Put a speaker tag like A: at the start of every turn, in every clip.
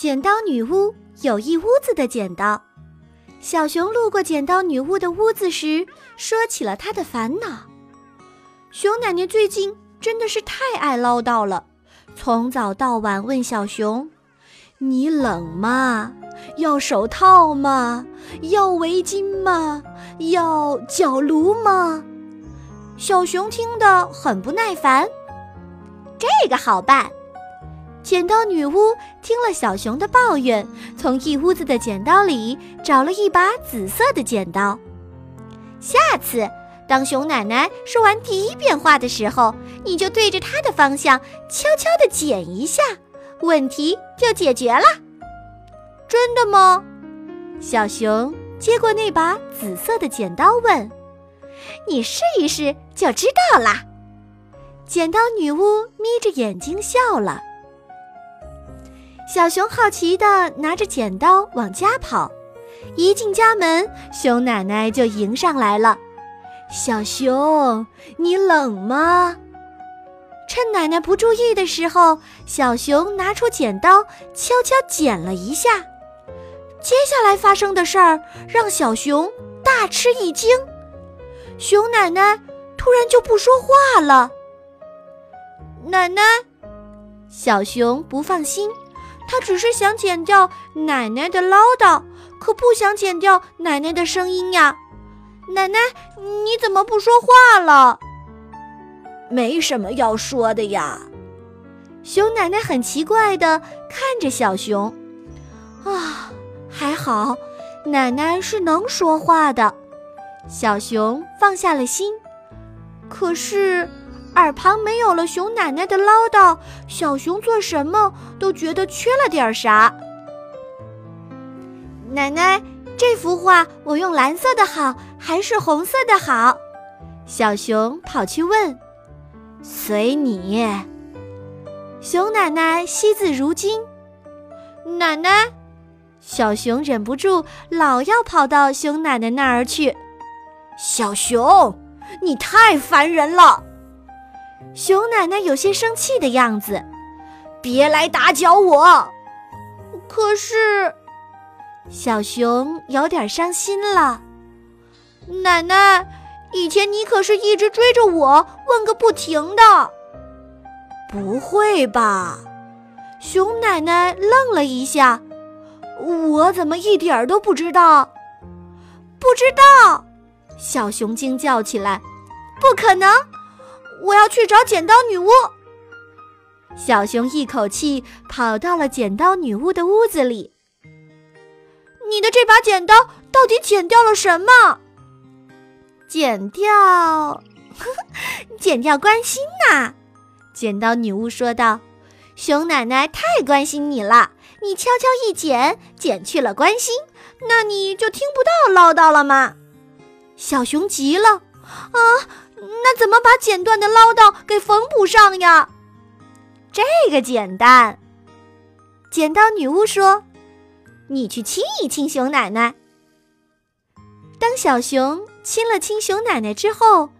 A: 剪刀女巫有一屋子的剪刀。小熊路过剪刀女巫的屋子时，说起了他的烦恼。熊奶奶最近真的是太爱唠叨了，从早到晚问小熊：“你冷吗？要手套吗？要围巾吗？要脚炉吗？”小熊听得很不耐烦。这个好办。剪刀女巫听了小熊的抱怨，从一屋子的剪刀里找了一把紫色的剪刀。下次当熊奶奶说完第一遍话的时候，你就对着她的方向悄悄地剪一下，问题就解决了。真的吗？小熊接过那把紫色的剪刀问：“你试一试就知道啦。”剪刀女巫眯着眼睛笑了。小熊好奇地拿着剪刀往家跑，一进家门，熊奶奶就迎上来了。小熊，你冷吗？趁奶奶不注意的时候，小熊拿出剪刀，悄悄剪了一下。接下来发生的事儿让小熊大吃一惊，熊奶奶突然就不说话了。奶奶，小熊不放心。他只是想剪掉奶奶的唠叨，可不想剪掉奶奶的声音呀。奶奶，你怎么不说话了？
B: 没什么要说的呀。
A: 熊奶奶很奇怪的看着小熊。啊，还好，奶奶是能说话的。小熊放下了心。可是。耳旁没有了熊奶奶的唠叨，小熊做什么都觉得缺了点啥。奶奶，这幅画我用蓝色的好还是红色的好？小熊跑去问。
B: 随你。
A: 熊奶奶惜字如金。奶奶，小熊忍不住老要跑到熊奶奶那儿去。
B: 小熊，你太烦人了。
A: 熊奶奶有些生气的样子，
B: 别来打搅我。
A: 可是，小熊有点伤心了。奶奶，以前你可是一直追着我问个不停的。
B: 不会吧？
A: 熊奶奶愣了一下，
B: 我怎么一点儿都不知道？
A: 不知道！小熊惊叫起来：“不可能！”我要去找剪刀女巫。小熊一口气跑到了剪刀女巫的屋子里。你的这把剪刀到底剪掉了什么？剪掉，剪掉关心呐！剪刀女巫说道：“熊奶奶太关心你了，你悄悄一剪，剪去了关心，那你就听不到唠叨了吗？”小熊急了，啊！那怎么把剪断的唠叨给缝补上呀？这个简单。剪刀女巫说：“你去亲一亲熊奶奶。”当小熊亲了亲熊奶奶之后，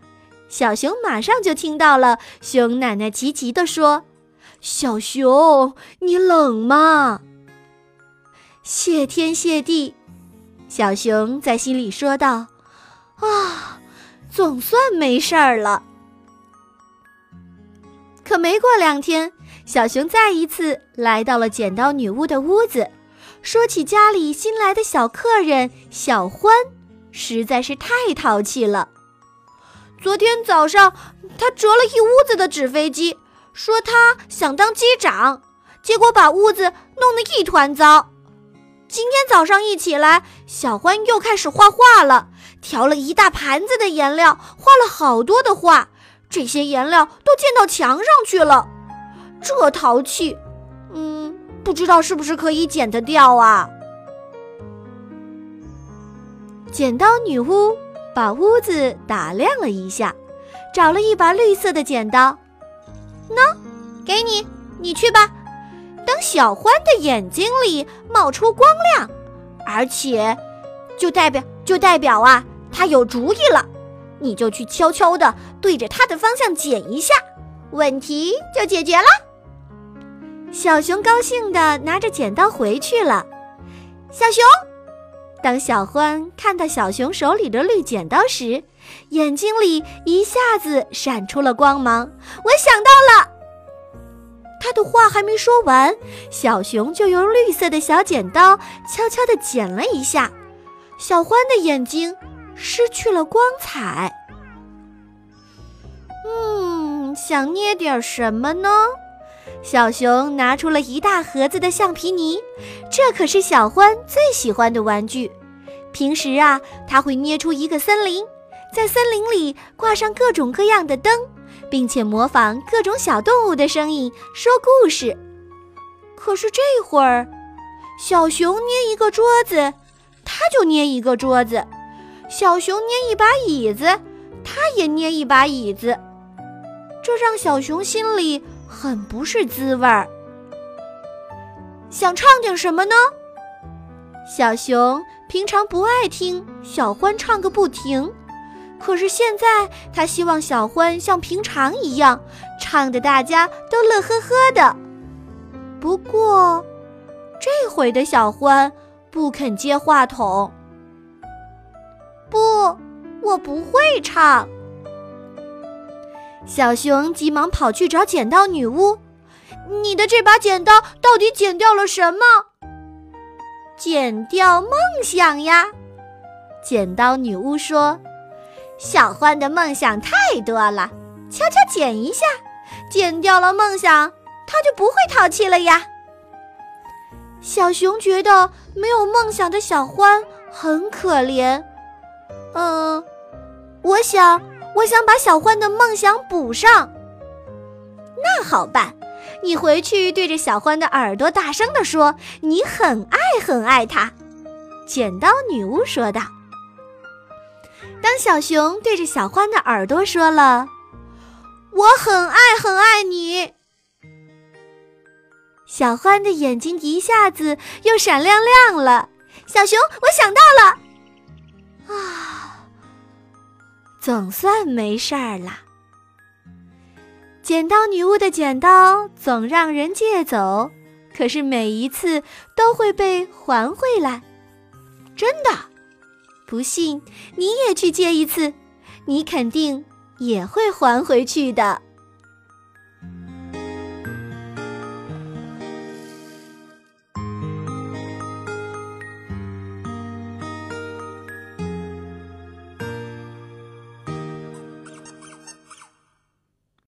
A: 小熊马上就听到了熊奶奶急急地说：“小熊，你冷吗？”谢天谢地，小熊在心里说道：“啊。”总算没事儿了。可没过两天，小熊再一次来到了剪刀女巫的屋子，说起家里新来的小客人小欢，实在是太淘气了。昨天早上，他折了一屋子的纸飞机，说他想当机长，结果把屋子弄得一团糟。今天早上一起来，小欢又开始画画了。调了一大盘子的颜料，画了好多的画，这些颜料都溅到墙上去了。这淘气，嗯，不知道是不是可以剪得掉啊？剪刀女巫把屋子打量了一下，找了一把绿色的剪刀，喏，给你，你去吧。等小欢的眼睛里冒出光亮，而且，就代表就代表啊。他有主意了，你就去悄悄地对着他的方向剪一下，问题就解决了。小熊高兴地拿着剪刀回去了。小熊，当小欢看到小熊手里的绿剪刀时，眼睛里一下子闪出了光芒。我想到了。他的话还没说完，小熊就用绿色的小剪刀悄悄地剪了一下，小欢的眼睛失去了光彩。嗯，想捏点什么呢？小熊拿出了一大盒子的橡皮泥，这可是小欢最喜欢的玩具。平时啊，他会捏出一个森林，在森林里挂上各种各样的灯。并且模仿各种小动物的声音说故事。可是这会儿，小熊捏一个桌子，他就捏一个桌子；小熊捏一把椅子，他也捏一把椅子。这让小熊心里很不是滋味儿。想唱点什么呢？小熊平常不爱听小欢唱个不停。可是现在，他希望小欢像平常一样唱的，大家都乐呵呵的。不过，这回的小欢不肯接话筒。不，我不会唱。小熊急忙跑去找剪刀女巫：“你的这把剪刀到底剪掉了什么？”“剪掉梦想呀！”剪刀女巫说。小欢的梦想太多了，悄悄剪一下，剪掉了梦想，他就不会淘气了呀。小熊觉得没有梦想的小欢很可怜。嗯，我想，我想把小欢的梦想补上。那好办，你回去对着小欢的耳朵大声地说：“你很爱很爱他。”剪刀女巫说道。当小熊对着小欢的耳朵说了：“我很爱很爱你。”小欢的眼睛一下子又闪亮亮了。小熊，我想到了，啊，总算没事儿了。剪刀女巫的剪刀总让人借走，可是每一次都会被还回来，真的。不信，你也去借一次，你肯定也会还回去的。